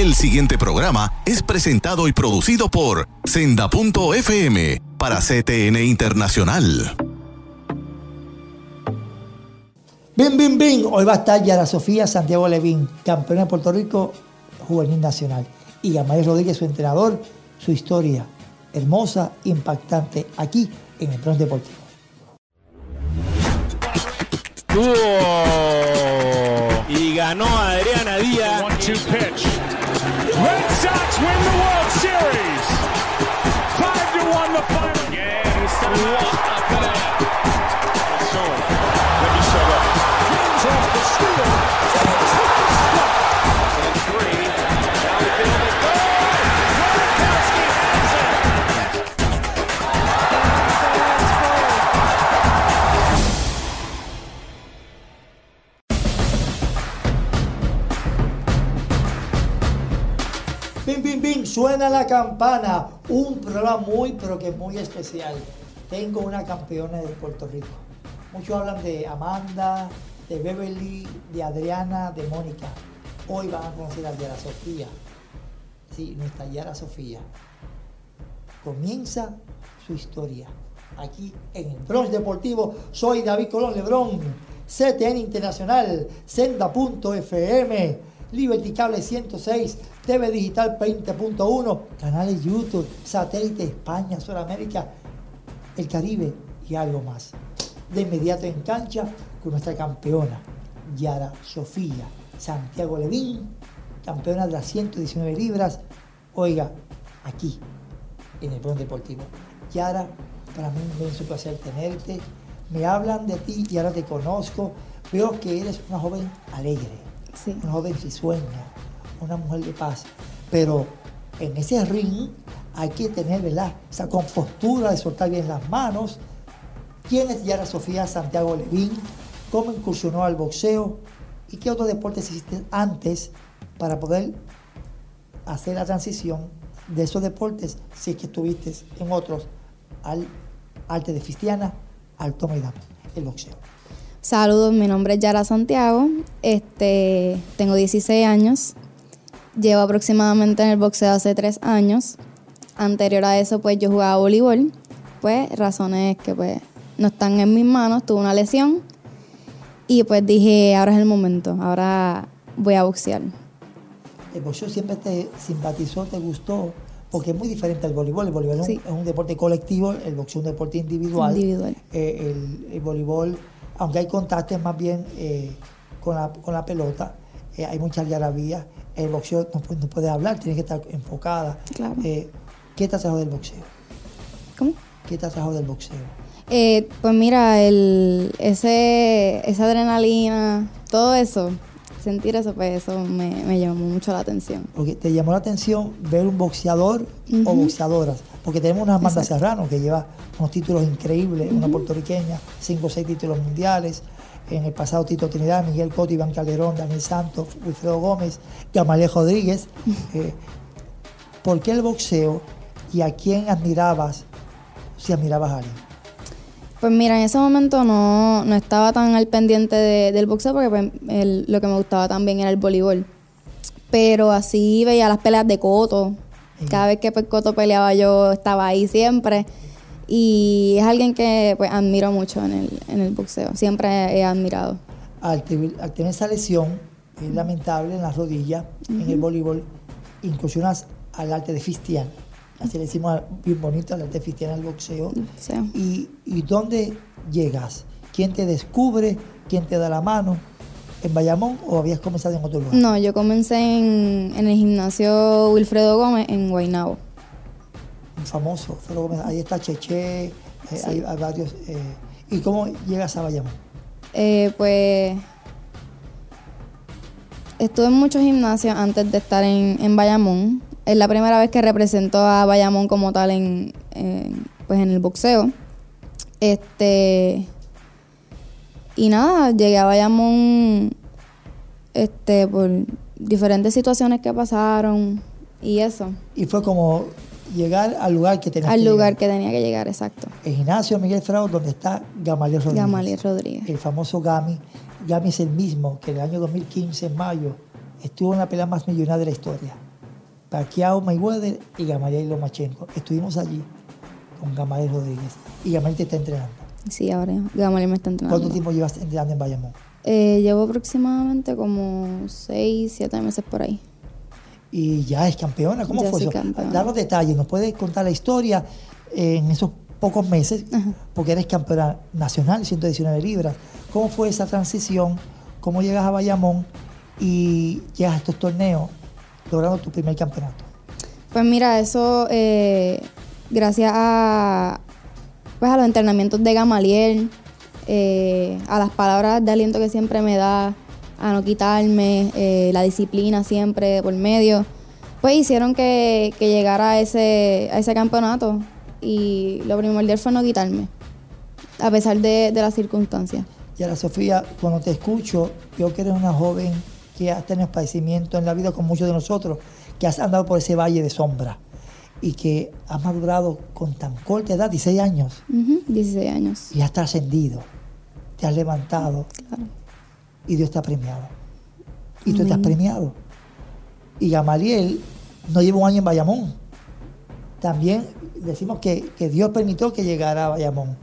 el siguiente programa es presentado y producido por Senda.fm para CTN Internacional. Bim, bim, bim. Hoy va a estar Yara Sofía Santiago Levín, campeona de Puerto Rico juvenil nacional. Y Yamay Rodríguez, su entrenador, su historia hermosa, impactante, aquí en el Bronx Deportivo. Y ganó Adriana Díaz. Pitch. Red Sox win the World Series. Five to one the final. Yeah, suena la campana. Un programa muy, pero que muy especial. Tengo una campeona de Puerto Rico. Muchos hablan de Amanda, de Beverly, de Adriana, de Mónica. Hoy van a conocer a Yara Sofía. Sí, nuestra Yara Sofía. Comienza su historia. Aquí en el Bronx Deportivo. Soy David Colón Lebrón. CTN Internacional, Senda.fm, Liberty Cable 106, TV Digital 20.1, canales YouTube, satélite España, Sudamérica, el Caribe y algo más. De inmediato en cancha con nuestra campeona, Yara Sofía Santiago Levín, campeona de las 119 libras. Oiga, aquí, en el Bronx Deportivo. Yara, para mí es un placer tenerte. Me hablan de ti y ahora te conozco. Veo que eres una joven alegre, Sí. una joven risueña, una mujer de paz. Pero en ese ring hay que tener ¿verdad? esa compostura de soltar bien las manos. ¿Quién es Yara Sofía Santiago Levín? ¿Cómo incursionó al boxeo? ¿Y qué otros deportes hiciste antes para poder hacer la transición de esos deportes, si es que estuviste en otros, al arte de Cristiana, al toma y dama, el boxeo? Saludos, mi nombre es Yara Santiago. Este, tengo 16 años. Llevo aproximadamente en el boxeo hace 3 años. Anterior a eso, pues yo jugaba voleibol. Pues razones que pues no están en mis manos. Tuve una lesión. Y pues dije, ahora es el momento. Ahora voy a boxear. El boxeo siempre te simpatizó, te gustó, porque es muy diferente al voleibol. El voleibol es un- Sí. es un deporte colectivo, el boxeo es un deporte individual. Individual. Eh, el, el voleibol, aunque hay contactos más bien eh, con, la, con la pelota, eh, hay mucha algarabía. El boxeo no, no puedes hablar, tienes que estar enfocada. Claro. Eh, ¿Qué te atrajo del boxeo? ¿Cómo? ¿Qué te atrajo del boxeo? Eh, pues mira, el, ese, esa adrenalina, todo eso, sentir eso, pues eso me, me llamó mucho la atención. Porque te llamó la atención ver un boxeador o boxeadoras. Porque tenemos una Amanda. Serrano que lleva unos títulos increíbles, una puertorriqueña, cinco o seis títulos mundiales. En el pasado Tito Trinidad, Miguel Cotto, Iván Calderón, Daniel Santos, Wilfredo Gómez, Gamaliel Rodríguez. Eh, ¿Por qué el boxeo y a quién admirabas si admirabas a alguien? Pues mira, en ese momento no, no estaba tan al pendiente de- del boxeo porque pues, el- lo que me gustaba también era el voleibol. Pero así veía las peleas de Coto. Cada vez que pues, Coto peleaba yo estaba ahí siempre. Y es alguien que pues admiro mucho en el, en el boxeo. Siempre he admirado. al, te- al tener esa lesión eh, lamentable en la rodilla, en el voleibol, incursionas al arte de Fistián. Así le decimos bien bonito al arte de Fistián al boxeo. boxeo. ¿Y, ¿Y dónde llegas? ¿Quién te descubre? ¿Quién te da la mano? ¿En Bayamón o habías comenzado en otro lugar? No, yo comencé en, en el gimnasio Wilfredo Gómez en Guaynabo. Un famoso. Fue luego, ahí está Cheche, eh, hay, hay varios. eh, ¿Y cómo llegas a Bayamón? Eh, pues estuve en muchos gimnasios antes de estar en, en Bayamón. Es la primera vez que represento a Bayamón como tal en, en, pues en el boxeo. Este y nada, llegué a Bayamón este por diferentes situaciones que pasaron y eso. Y fue como llegar al lugar que tenías Al que lugar llegar. que tenía que llegar, exacto. El gimnasio Miguel Frao, donde está Gamaliel Rodríguez. Gamaliel Rodríguez. El famoso Gami. Gami es el mismo que en el año 2015, en mayo, estuvo en la pelea más millonaria de la historia. Pacquiao Mayweather y Gamaliel Lomachenko. Estuvimos allí con Gamaliel Rodríguez y Gamaliel te está entrenando. Sí, ahora Gamaliel me está entrenando. ¿Cuánto tiempo llevas entrenando en Bayamón? Eh, llevo aproximadamente como 6, 7 meses por ahí. Y ya es campeona. ¿Cómo Ya fue eso? campeona. Danos detalles. ¿Nos puedes contar la historia en esos pocos meses? Porque eres campeona nacional, 119 libras. ¿Cómo fue esa transición? ¿Cómo llegas a Bayamón y llegas a estos torneos logrando tu primer campeonato? Pues mira, eso eh, gracias a, pues a los entrenamientos de Gamaliel, eh, a las palabras de aliento que siempre me da, a no quitarme, eh, la disciplina siempre por medio, pues hicieron que, que llegara a ese, a ese campeonato y lo primordial fue no quitarme, a pesar de, de las circunstancias. Y ahora, Sofía, cuando te escucho, yo que eres una joven que has tenido padecimiento en la vida con muchos de nosotros, que has andado por ese valle de sombra y que has madurado con tan corta edad, 16 años, Ujú, 16 años. y has trascendido, te has levantado Claro. Y Dios te ha premiado. Y tú estás premiado. Y Gamaliel no lleva un año en Bayamón. También decimos que, que Dios permitió que llegara a Bayamón.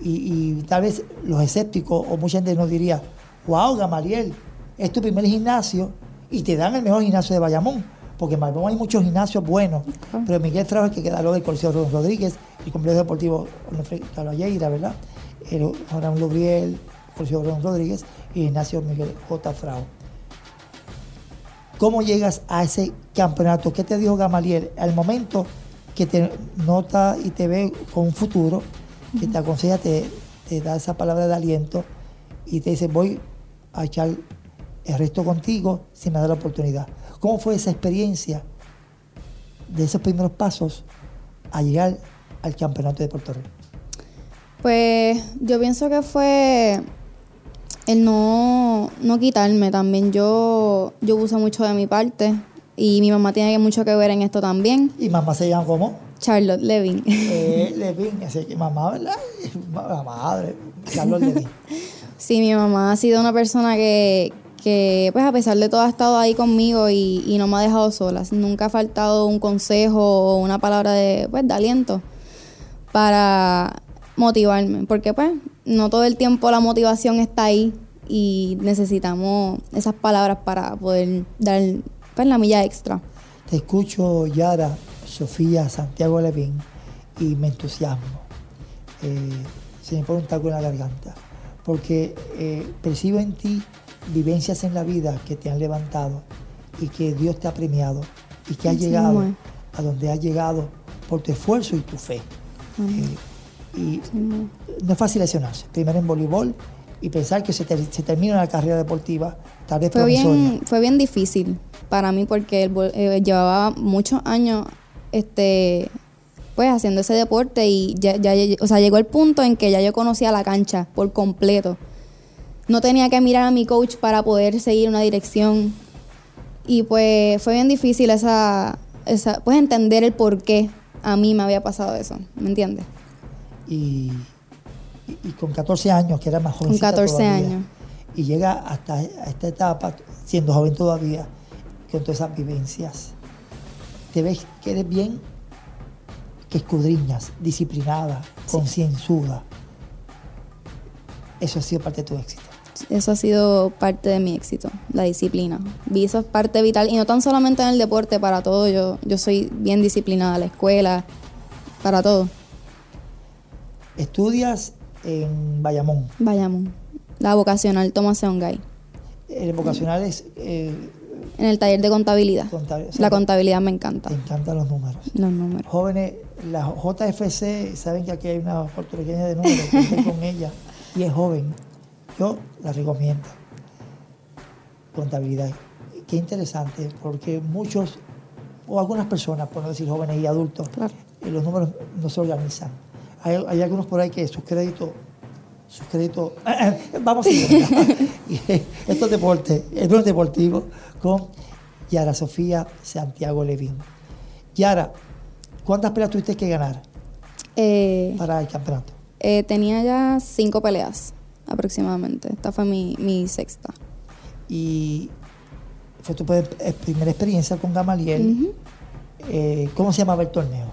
Y, y tal vez los escépticos o mucha gente nos diría, wow, Gamaliel, es tu primer gimnasio y te dan el mejor gimnasio de Bayamón. Porque en Bayamón hay muchos gimnasios buenos. Pero Miguel Fraude, que queda luego del Coliseo Rodríguez el complejo deportivo Carlos Lleira, ¿verdad? El Abraham Lubriel, Coliseo Rodríguez Rodríguez y Ignacio Miguel J. Frau. ¿Cómo llegas a ese campeonato? ¿Qué te dijo Gamaliel al momento que te nota y te ve con un futuro, que te aconseja, te, te da esa palabra de aliento y te dice, voy a echar el resto contigo si me da la oportunidad? ¿Cómo fue esa experiencia de esos primeros pasos a llegar al campeonato de Puerto Rico? Pues yo pienso que fue el no, no quitarme también. Yo, yo puse mucho de mi parte y mi mamá tiene mucho que ver en esto también. Y mamá se llama como Charlotte Levin. eh, Levin, así que mamá, ¿verdad? La madre, Carlos Levin. Sí, mi mamá ha sido una persona que, que, pues a pesar de todo ha estado ahí conmigo y, y no me ha dejado sola. Nunca ha faltado un consejo o una palabra de, pues, de aliento para motivarme, porque pues no todo el tiempo la motivación está ahí y necesitamos esas palabras para poder dar pues, la milla extra. Te escucho, Yara, Sofía, Santiago Levin, y me entusiasmo. Eh, se me pone un taco en la garganta, porque eh, percibo en ti vivencias en la vida que te han levantado y que Dios te ha premiado y que has llegado a donde has llegado por tu esfuerzo y tu fe. Eh, y no es fácil lesionarse. Primero en voleibol y pensar que se, se termina la carrera deportiva, tal vez Fue promisoria. bien, fue bien difícil para mí porque el eh, llevaba muchos años este pues haciendo ese deporte y ya, ya- o sea, llegó el punto en que ya yo conocía la cancha por completo. No tenía que mirar a mi coach para poder seguir una dirección. Y pues fue bien difícil esa, esa pues entender el por qué a mí me había pasado eso, ¿me entiendes? Y, y- y con 14 años, que era más joven. 14 años. Y llega hasta a esta etapa, siendo joven todavía, con todas esas vivencias. Te ves que eres bien, que escudriñas, disciplinada, concienzuda. Eso ha sido parte de tu éxito. Eso ha sido parte de mi éxito, la disciplina. Vi eso es parte vital y no tan solamente en el deporte, para todo. Yo, yo soy bien disciplinada, la escuela, para todo. Estudias en Bayamón. Vayamos. La vocacional Tomás Seongay, El vocacional es, eh, en el taller de contabilidad. Contabil- o sea, La contabilidad me encanta, te encantan los números. los números. Jóvenes, la JFC, saben que aquí hay una puertorriqueña de números, con ella, y es joven. Yo la recomiendo. Contabilidad. Qué interesante, porque muchos, o algunas personas, por no decir jóvenes y adultos, Claro. eh, los números no se organizan. Hay, hay algunos por ahí que sus créditos, sus créditos, vamos a ir. Esto es deporte, esto es deportivo, con Yara Sofía Santiago Levín. Yara, ¿cuántas peleas tuviste que ganar Eh, para el campeonato? eh, tenía ya cinco peleas aproximadamente. Esta fue mi, mi sexta. Y fue tu primera experiencia con Gamaliel. eh, ¿cómo se llamaba el torneo?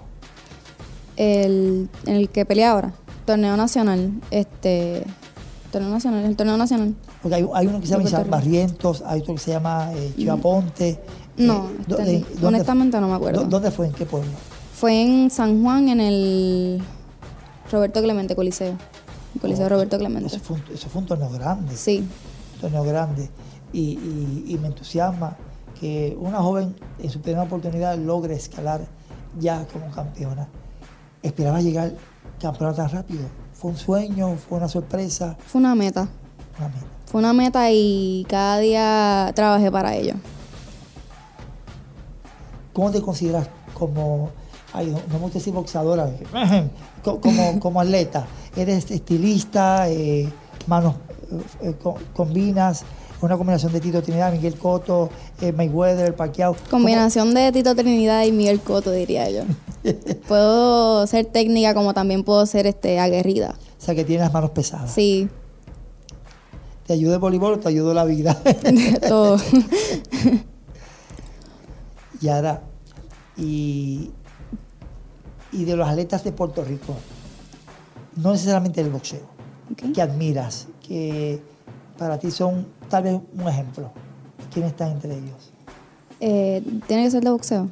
El, en el que pelea ahora, torneo nacional, este, torneo nacional, el torneo nacional. Porque hay, hay uno que se llama. Barrientos, hay otro que se llama eh, Chivaponte. No, Eh, este ¿dó- no. eh, dónde- Honestamente no me acuerdo. dó- ¿Dónde fue? ¿En qué pueblo? Fue en San Juan, en el Roberto Clemente Coliseo. El Coliseo Oh, Roberto Clemente. Eso fue, un, eso fue un torneo grande. Sí, Un torneo grande. Y, y- y me entusiasma que una joven en su primera oportunidad logre escalar ya como campeona. ¿Esperaba llegar campeona tan rápido? ¿Fue un sueño? ¿Fue una sorpresa? fue una meta. Una meta. Fue una meta y cada día trabajé para ello. ¿Cómo te consideras como, ay, no, me gusta decir boxeadora, co- como, como atleta? ¿Eres estilista, eh, manos, eh, eh, co- combinas, una combinación de Tito Trinidad, Miguel Cotto, eh, Mayweather, Pacquiao? Combinación de Tito Trinidad y Miguel Coto, diría yo. puedo ser técnica como también puedo ser este aguerrida. ¿Cómo- O sea, que tienes las manos pesadas. Sí, ¿Te ayuda el voleibol o te ayudó la vida? todo. y ahora, y, y de los atletas de Puerto Rico, no necesariamente del boxeo, Ok. que admiras, que para ti son tal vez un ejemplo. ¿Quién está entre ellos? Eh, ¿Tiene que ser de boxeo?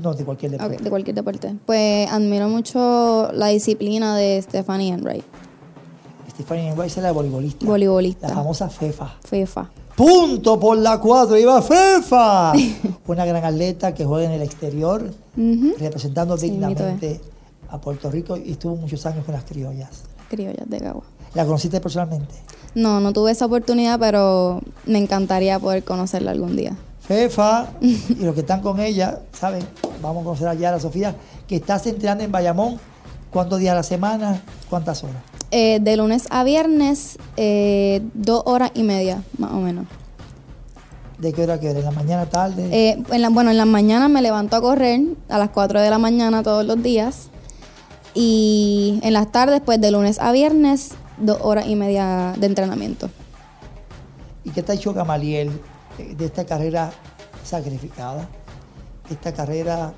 No, de cualquier deporte. Ok, de cualquier deporte. Pues admiro mucho la disciplina de Stephanie Enright, Stephanie Weiss es la voleibolista. voleibolista, La famosa FEFA. FIFA. Punto por la cuatro, iba FEFA. Una gran atleta que juega en el exterior, representando Sí, dignamente a Puerto Rico y estuvo muchos años con las criollas. Criollas de Cagua. ¿La conociste personalmente? No, no tuve esa oportunidad, pero me encantaría poder conocerla algún día. FEFA y los que están con ella, ¿saben? Vamos a conocer a Yara Sofía, que estás entrenando en Bayamón. ¿Cuántos días a la semana? ¿Cuántas horas? Eh, de lunes a viernes, eh, dos horas y media, más o menos. ¿De qué hora a qué hora? ¿En la mañana, tarde? Eh, en la- bueno, en las mañanas me levanto a correr a las 4 de la mañana todos los días. Y en las tardes, pues de lunes a viernes, dos horas y media de entrenamiento. ¿Y qué te ha dicho Gamaliel eh, de esta carrera sacrificada? Esta carrera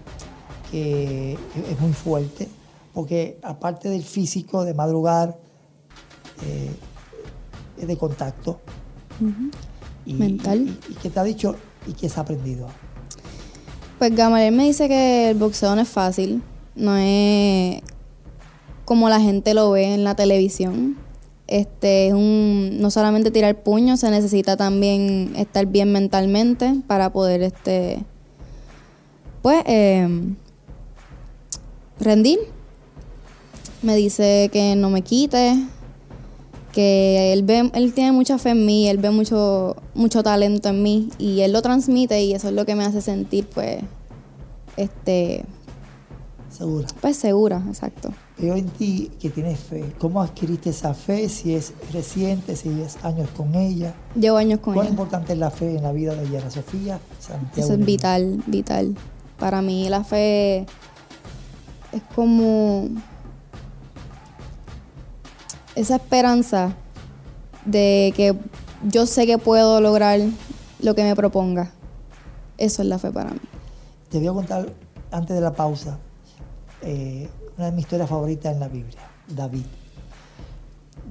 que es muy fuerte, porque aparte del físico, de madrugar, eh, es de contacto. Y- Mental. Y, y qué te ha dicho y qué has aprendido? Pues Gamaliel me dice que el boxeo no es fácil, no es como la gente lo ve en la televisión. Este es un no solamente tirar puños, se necesita también estar bien mentalmente para poder este pues eh, rendir. Me dice que no me quite, que él ve, él tiene mucha fe en mí, él ve mucho, mucho talento en mí y él lo transmite y eso es lo que me hace sentir pues este Segura. pues segura, exacto. Veo en ti que tienes fe. ¿Cómo adquiriste esa fe? Si es reciente, si es años con ella. Llevo años con ¿Cuán ella. importante es la fe en la vida de Yara Sofía Santiago? Eso es vital, vital. Para mí la fe es como esa esperanza de que yo sé que puedo lograr lo que me proponga. Eso es la fe para mí. Te voy a contar antes de la pausa eh, una de mis historias favoritas en la Biblia, David.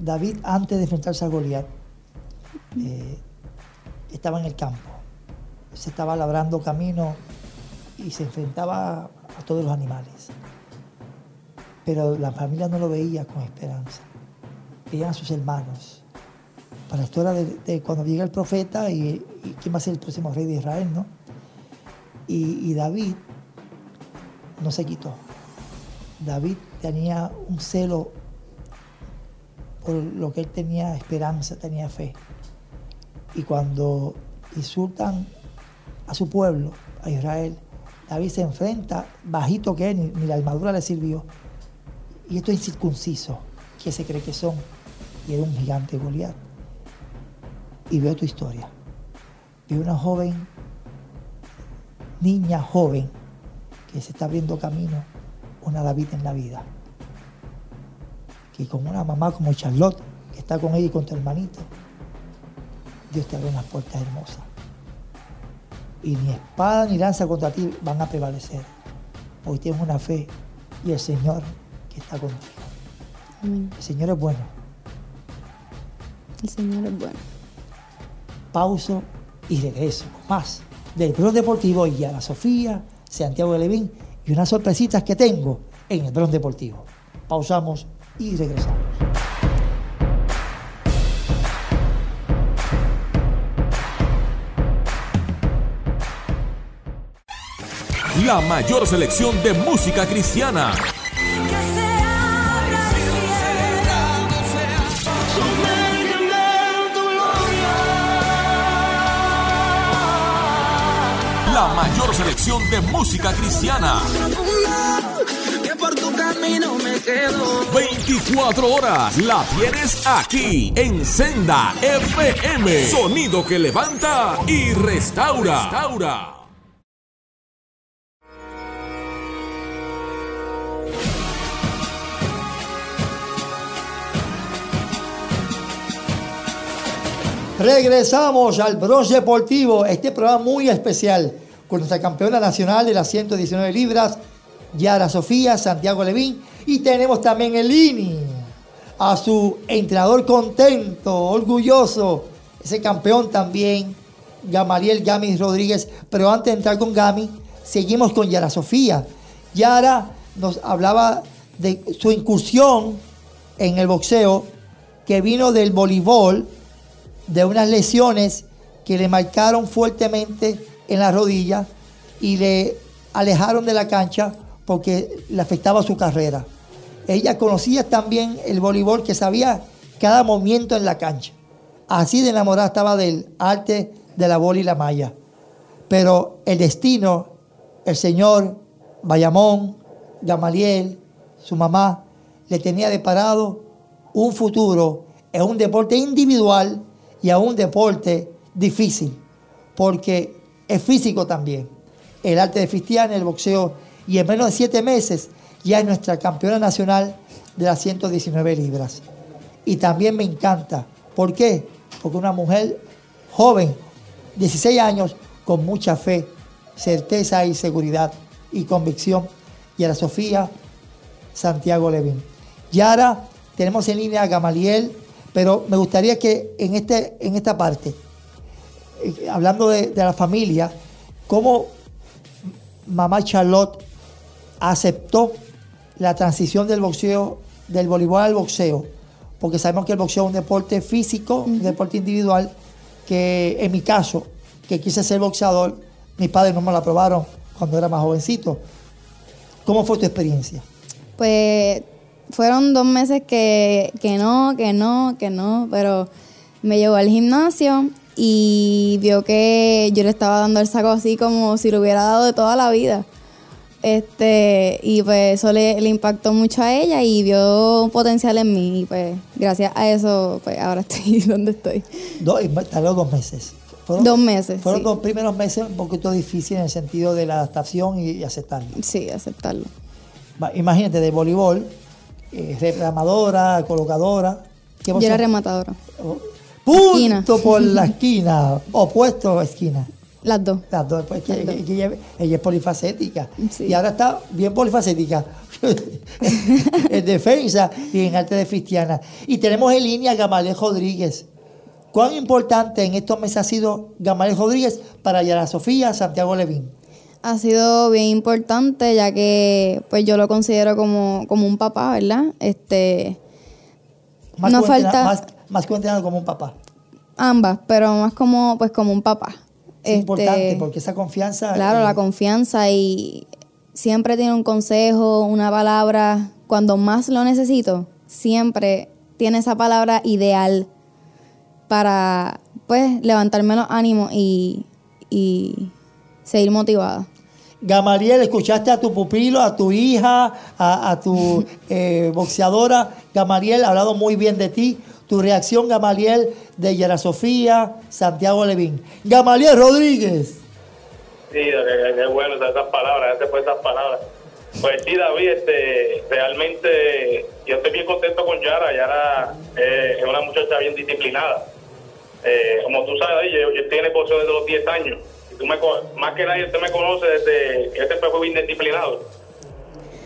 David, antes de enfrentarse a Goliat, eh, estaba en el campo. Se estaba labrando camino y se enfrentaba a todos los animales. Pero la familia no lo veía con esperanza. Veían a sus hermanos. Para la historia de, cuando llega el profeta y, quién va a ser el próximo rey de Israel, ¿no? Y David no se quitó. David tenía un celo por lo que él tenía esperanza, tenía fe. Y cuando insultan a su pueblo, a Israel, David se enfrenta, bajito que ni, ni la armadura le sirvió. Y esto es incircunciso, que se cree que son. Y era un gigante Goliat. Y veo tu historia. Veo una joven niña joven que se está abriendo camino, una David en la vida. Que con una mamá como Charlotte, que está con ella y con tu hermanito, Dios te abre unas puertas hermosas. Y ni espada ni lanza contra ti van a prevalecer. porque tienes una fe y el Señor que está contigo. Amén. El Señor es bueno. El Señor es bueno. Pauso y regreso más del Bron Deportivo y Ana Sofía, Santiago de Levín y unas sorpresitas que tengo en el Bron Deportivo. Pausamos y regresamos. La mayor selección de música cristiana. La mayor selección de música cristiana. que por tu camino me quedo. 24 horas la tienes aquí en Senda FM. Sonido que levanta y restaura. restaura. Regresamos al Bronx Deportivo, este programa muy especial con nuestra campeona nacional de las 119 libras, Yara Sofía, Santiago Levín, y tenemos también el INI, a su entrenador contento, orgulloso, ese campeón también, Gamaliel Gami Rodríguez. Pero antes de entrar con Gami, seguimos con Yara Sofía. Yara nos hablaba de su incursión en el boxeo, que vino del voleibol, de unas lesiones que le marcaron fuertemente en la rodilla y le alejaron de la cancha porque le afectaba su carrera. Ella conocía también el voleibol, que sabía cada movimiento en la cancha. Así de enamorada estaba del arte de la bola y la malla. Pero el destino, el señor Bayamón, Gamaliel, su mamá, le tenía deparado un futuro en un deporte individual y a un deporte difícil, porque es físico también. El arte de Cristiana, el boxeo, y en menos de siete meses ya es nuestra campeona nacional de las 119 libras. Y también me encanta. ¿Por qué? Porque una mujer joven, 16 años, con mucha fe, certeza y seguridad y convicción. Y a la Sofía Santiago Levín. Y ahora tenemos en línea a Gamaliel, pero me gustaría que en, este, en esta parte, eh, hablando de, de la familia, cómo mamá Charlotte aceptó la transición del boxeo, del voleibol al boxeo, porque sabemos que el boxeo es un deporte físico, un deporte individual, que en mi caso, que quise ser boxeador, mis padres no me lo aprobaron cuando era más jovencito. ¿Cómo fue tu experiencia? Pues fueron dos meses que, que no, que no, que no, pero me llevó al gimnasio y vio que yo le estaba dando el saco así como si lo hubiera dado de toda la vida. Este, y pues eso le, le impactó mucho a ella y vio un potencial en mí. Y pues gracias a eso, pues ahora estoy donde estoy. Y tardó dos meses. Dos meses, Fueron sí. los primeros meses un poquito difíciles en el sentido de la adaptación y, y aceptarlo. Sí, aceptarlo. Imagínate, de voleibol, eh, reclamadora, colocadora. ¿Qué Yo era rematadora. Punto Esquina. por la esquina, opuesto a esquina. Las dos. Las dos, pues, que- Las dos. que- que ella, ella es polifacética. Sí. Y ahora está bien polifacética. en defensa y en arte de cristiana. Y tenemos en línea a Gamaliel Rodríguez. ¿Cuán importante en estos meses ha sido Gamaliel Rodríguez para Yara Sofía Santiago Levín? Ha sido bien importante ya que pues yo lo considero como, como un papá, ¿verdad? Este, Más, No falta- más, más que un entrenador como un papá. ambas, pero más como pues como un papá. Es Este, importante porque esa confianza. Claro, eh, la confianza y siempre tiene un consejo, una palabra. Cuando más lo necesito, siempre tiene esa palabra ideal para, pues, levantarme los ánimos y, y seguir motivada. Gamaliel, escuchaste a tu pupilo, a tu hija, a, a tu eh, boxeadora. Gamaliel ha hablado muy bien de ti. Tu reacción, Gamaliel, de Yara Sofía, Santiago Levín. Gamaliel Rodríguez. Sí, qué, bueno esas palabras, gracias por esas palabras. Pues sí, David, este, realmente yo estoy bien contento con Yara. Yara eh, es una muchacha bien disciplinada. Eh, como tú sabes, yo, yo desde los 10 años. Y tú me, más que nadie, usted me conoce desde que este fue bien disciplinado.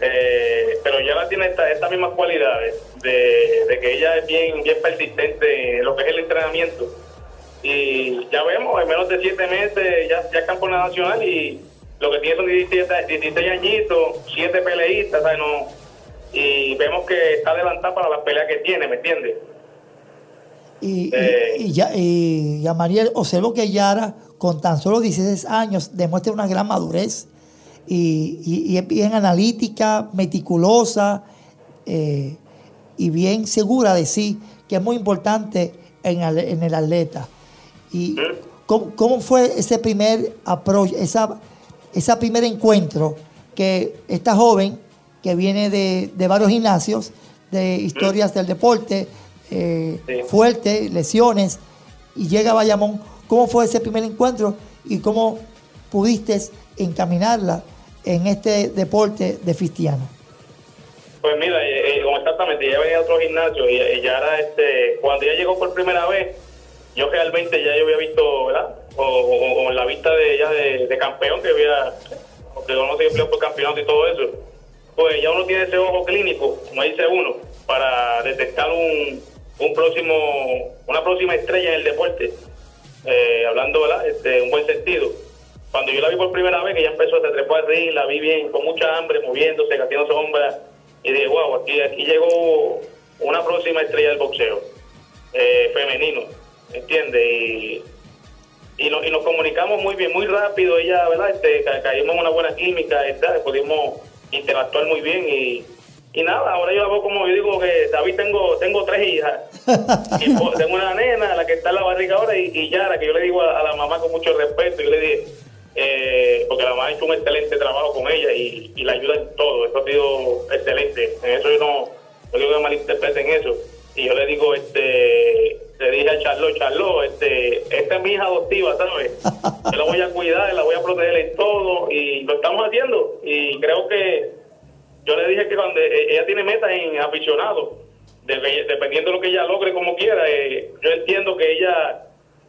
Eh, pero Yara tiene esta- estas mismas cualidades de, de que ella es bien, bien persistente en lo que es el entrenamiento. Y ya vemos, en menos de siete meses ya, ya es campeona nacional y lo que tiene son 17, 16 añitos, siete peleistas, ¿sabes? No, y vemos que está adelantada para las peleas que tiene, ¿me entiendes? Y, Eh. y, ya, y Yamariel, observo que Yara, con tan solo 16 años, demuestra una gran madurez y, y- y es bien analítica, meticulosa eh, y bien segura de sí, que es muy importante en, en el atleta. ¿Y cómo, cómo fue ese primer approach, esa, ese primer encuentro que esta joven que viene de, de varios gimnasios, de historias del deporte, eh, Sí. fuerte, lesiones, y llega a Bayamón, ¿cómo fue ese primer encuentro y cómo pudiste encaminarla en este deporte de Fistiano? Pues mira, eh, eh, exactamente, ella venía a otro gimnasio y, ya era, este, cuando ella llegó por primera vez, yo realmente ya yo había visto, ¿verdad? O, la vista de ella de, campeón que había, que uno se empleó por campeonato y todo eso, pues ya uno tiene ese ojo clínico, como dice uno, para detectar un, un próximo, una próxima estrella en el deporte, eh, hablando, ¿verdad? Este, un buen sentido. Cuando yo la vi por primera vez, que ella empezó, se trepó al ring, la vi bien, con mucha hambre, moviéndose, haciendo sombra, y dije, wow, aquí, aquí llegó una próxima estrella del boxeo, eh, femenino, ¿entiendes? Y, y, nos, y nos comunicamos muy bien, muy rápido, ella, ¿verdad? Este, ca- caímos en una buena química, ¿verdad? pudimos interactuar muy bien y, y nada, ahora yo veo como yo digo que David tengo tengo tres hijas y tengo una nena, la que está en la barriga ahora y, y Yara, que yo le digo a, a la mamá con mucho respeto, yo le dije, eh, porque la mamá ha hecho un excelente trabajo con ella y, la ayuda en todo, eso ha sido excelente, en eso yo no, no digo que malinterpreten eso, y yo le digo, este, le dije a Charlo, Charlo, este, esta es mi hija adoptiva, ¿sabes? Yo la voy a cuidar, la voy a proteger en todo y lo estamos haciendo. Y creo que yo le dije que cuando eh, ella tiene metas en aficionado, de- dependiendo de lo que ella logre como quiera, eh, yo entiendo que ella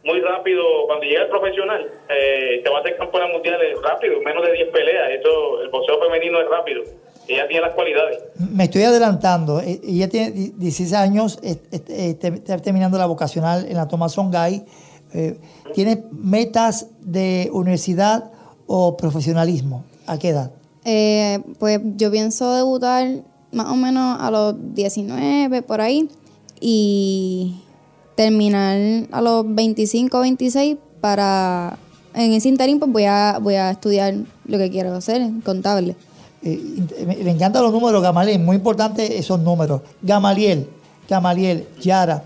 muy rápido, cuando llegue al profesional, eh, te va a hacer campeona mundial rápido, en menos de 10 peleas, eso, el boxeo femenino es rápido, ella tiene las cualidades. Me estoy adelantando. Eh, Ella tiene di- 16 años, está terminando la vocacional en la Tomás Gay. Eh, ¿Tienes metas de universidad o profesionalismo? ¿A qué edad? Eh, pues yo pienso debutar más o menos a los 19 por ahí y terminar a los 25 26 para en ese interín pues voy a voy a estudiar lo que quiero hacer, contable. Eh, me, encantan los números, Gamaliel. Muy importante esos números. Gamaliel, Gamaliel, Yara.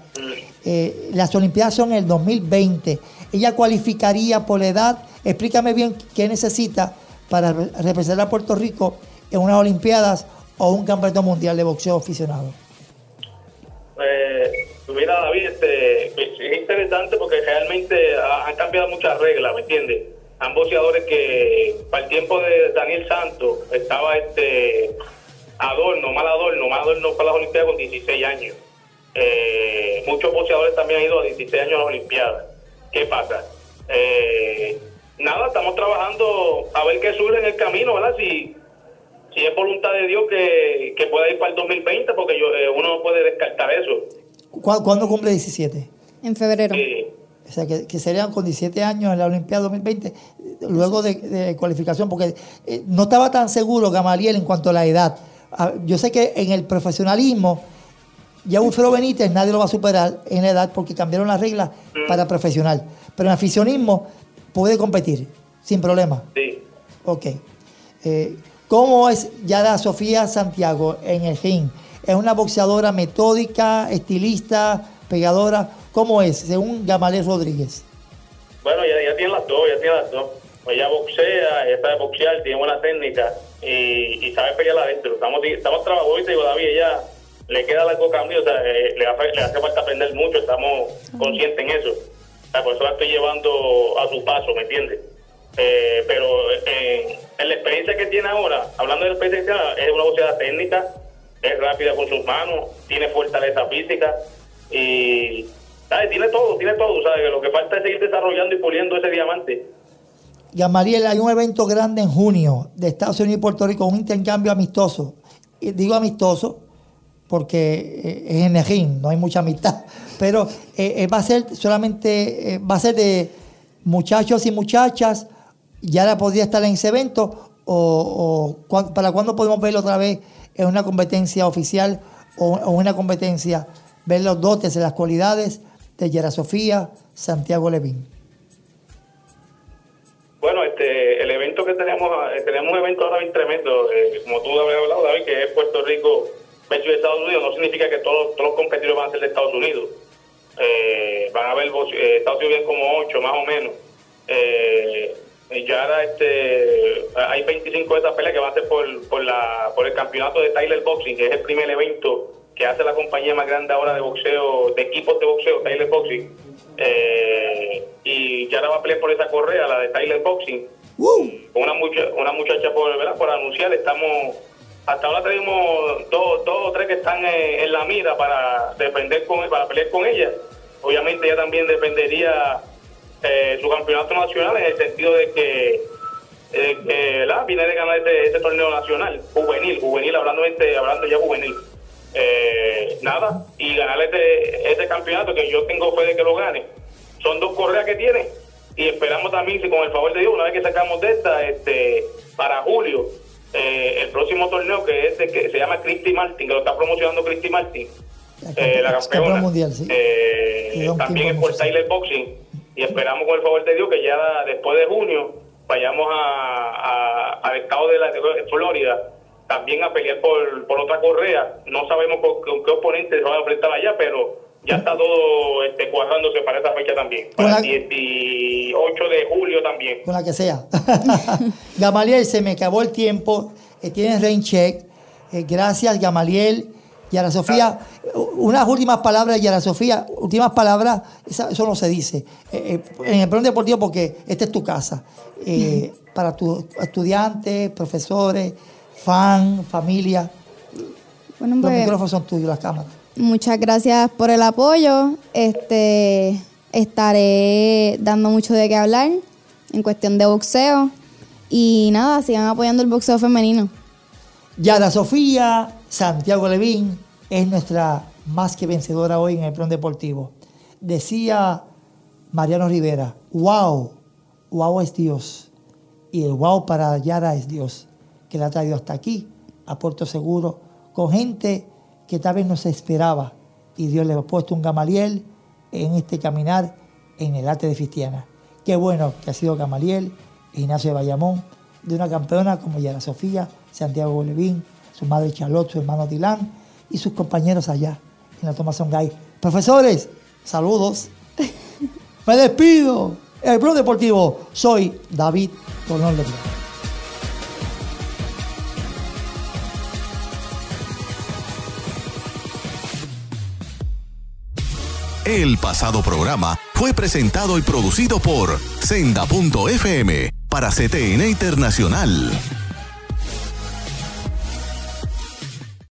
eh, las Olimpiadas son el 2020. Ella cualificaría por la edad. Explícame bien qué necesita para re- representar a Puerto Rico en unas Olimpiadas o un campeonato mundial de boxeo aficionado. Mira, David, este, es interesante porque realmente ha- han cambiado muchas reglas, ¿me entiendes? Han boxeadores que, para el tiempo de Daniel Santos, estaba este Adorno, mal Adorno, mal Adorno para las Olimpiadas con 16 años. Eh, muchos boxeadores también han ido a 16 años a las Olimpiadas. ¿Qué pasa? Eh, nada, estamos trabajando a ver qué surge en el camino, ¿verdad? Si, si es voluntad de Dios que, que pueda ir para el 2020, porque yo, eh, uno no puede descartar eso. ¿Cu- ¿Cuándo cumple 17? En febrero. Sí. O sea, que, que serían con 17 años en la Olimpiada 2020, eh, luego de, de cualificación, porque eh, no estaba tan seguro Gamaliel en cuanto a la edad. Ah, yo sé que en el profesionalismo, ya Wilfredo Benítez nadie lo va a superar en la edad porque cambiaron las reglas para profesional. Pero en aficionismo puede competir sin problema. Sí. Ok. Eh, ¿Cómo es Yara Sofía Santiago en el ring? ¿Es una boxeadora metódica, estilista, pegadora? ¿Cómo es, según Gamaliel Rodríguez? Bueno, ya, ya tiene las dos, ya tiene las dos. Ella boxea, ella sabe boxear, tiene buena técnica y, y sabe pelear adentro. Estamos, estamos trabajando, y te digo, David, ella le queda largo camino, o sea, eh, le, hace, le hace falta aprender mucho, estamos conscientes en eso. O sea, por eso la estoy llevando a su paso, ¿me entiendes? Eh, pero eh, en la experiencia que tiene ahora, hablando de la experiencia es una boxeadora técnica, es rápida con sus manos, tiene fortaleza física y ¿sabes? tiene todo, tiene todo. ¿sabes? Lo que falta es seguir desarrollando y puliendo ese diamante. Gamaliel, hay un evento grande en junio de Estados Unidos y Puerto Rico, un intercambio amistoso. Y digo amistoso porque eh, es en Nejín, no hay mucha amistad, pero eh, eh, va a ser solamente, va a ser de muchachos y muchachas, ya la podría estar en ese evento, o, para cuándo podemos verlo otra vez en una competencia oficial o, una competencia, ver los dotes y las cualidades de Yara Sofía, Santiago Levín. Bueno, este, el evento que tenemos, eh, tenemos un evento ahora bien tremendo, eh, como tú habías hablado, David, que es Puerto Rico versus Estados Unidos, no significa que todos, todos los competidores van a ser de Estados Unidos. Eh, van a haber, eh, Estados Unidos como 8 más o menos. Ya ahora este, hay 25 de esas peleas que van a ser por, por, la, por el campeonato de Tyler Boxing, que es el primer evento que hace la compañía más grande ahora de boxeo, de equipos de boxeo, Tyler Boxing. Eh, y ya ahora va a pelear por esa correa, la de Tyler Boxing. Con una, mucha, una muchacha por, ¿verdad? por anunciar, estamos hasta ahora tenemos dos, dos o tres que están eh, en la mira para defender con para pelear con ella. Obviamente ella también defendería eh, su campeonato nacional en el sentido de que, eh, que, viene de ganar este, este torneo nacional, juvenil, juvenil, hablando, este, hablando ya juvenil. Eh, nada, y ganar este, este campeonato que yo tengo fe de que lo gane. Son dos correas que tiene y esperamos también, si con el favor de Dios, una vez que sacamos de esta, este, para julio, eh, el próximo torneo que es de, que se llama Christy Martin, que lo está promocionando Christy Martin, eh, la Campeón campeona, mundial, sí. eh, también es por. Tyler Boxing y esperamos con el favor de Dios que ya después de junio vayamos a, a- al estado de, la, de Florida también a pelear por, por otra correa. No sabemos con, con qué oponente se van a enfrentar allá, pero ya está todo este, cuadrándose para esa fecha también. Para Hola. el 18 de julio también. con la que sea. Gamaliel, se me acabó el tiempo. Eh, tienes rain check. Eh, gracias, Gamaliel. Yara Sofía, unas últimas palabras, Yara Sofía, últimas palabras, eso no se dice. Eh, eh, en el plan deportivo, porque esta es tu casa. Eh, para tus estudiantes, profesores, fan, familia. Bueno, Los pues, micrófonos son tuyos, las cámaras. muchas gracias por el apoyo. Este, estaré dando mucho de qué hablar en cuestión de boxeo. Y nada, sigan apoyando el boxeo femenino. Yara Sofía Santiago Levín es nuestra más que vencedora hoy en el plan deportivo. Decía Mariano Rivera, wow, wow es Dios. Y el wow para Yara es Dios, que la ha traído hasta aquí, a Puerto Seguro, con gente que tal vez no se esperaba. Y Dios le ha puesto un Gamaliel en este caminar en el arte de Cristiana. Qué bueno que ha sido Gamaliel, Ignacio de Bayamón, de una campeona como Yara Sofía, Santiago Levín, su madre Charlotte, su hermano Dylan y sus compañeros allá en la Thomason Guy. Profesores, saludos. Me despido. El Pro Deportivo, soy David Colón Lebrón. El pasado programa fue presentado y producido por Senda.fm para CTN Internacional.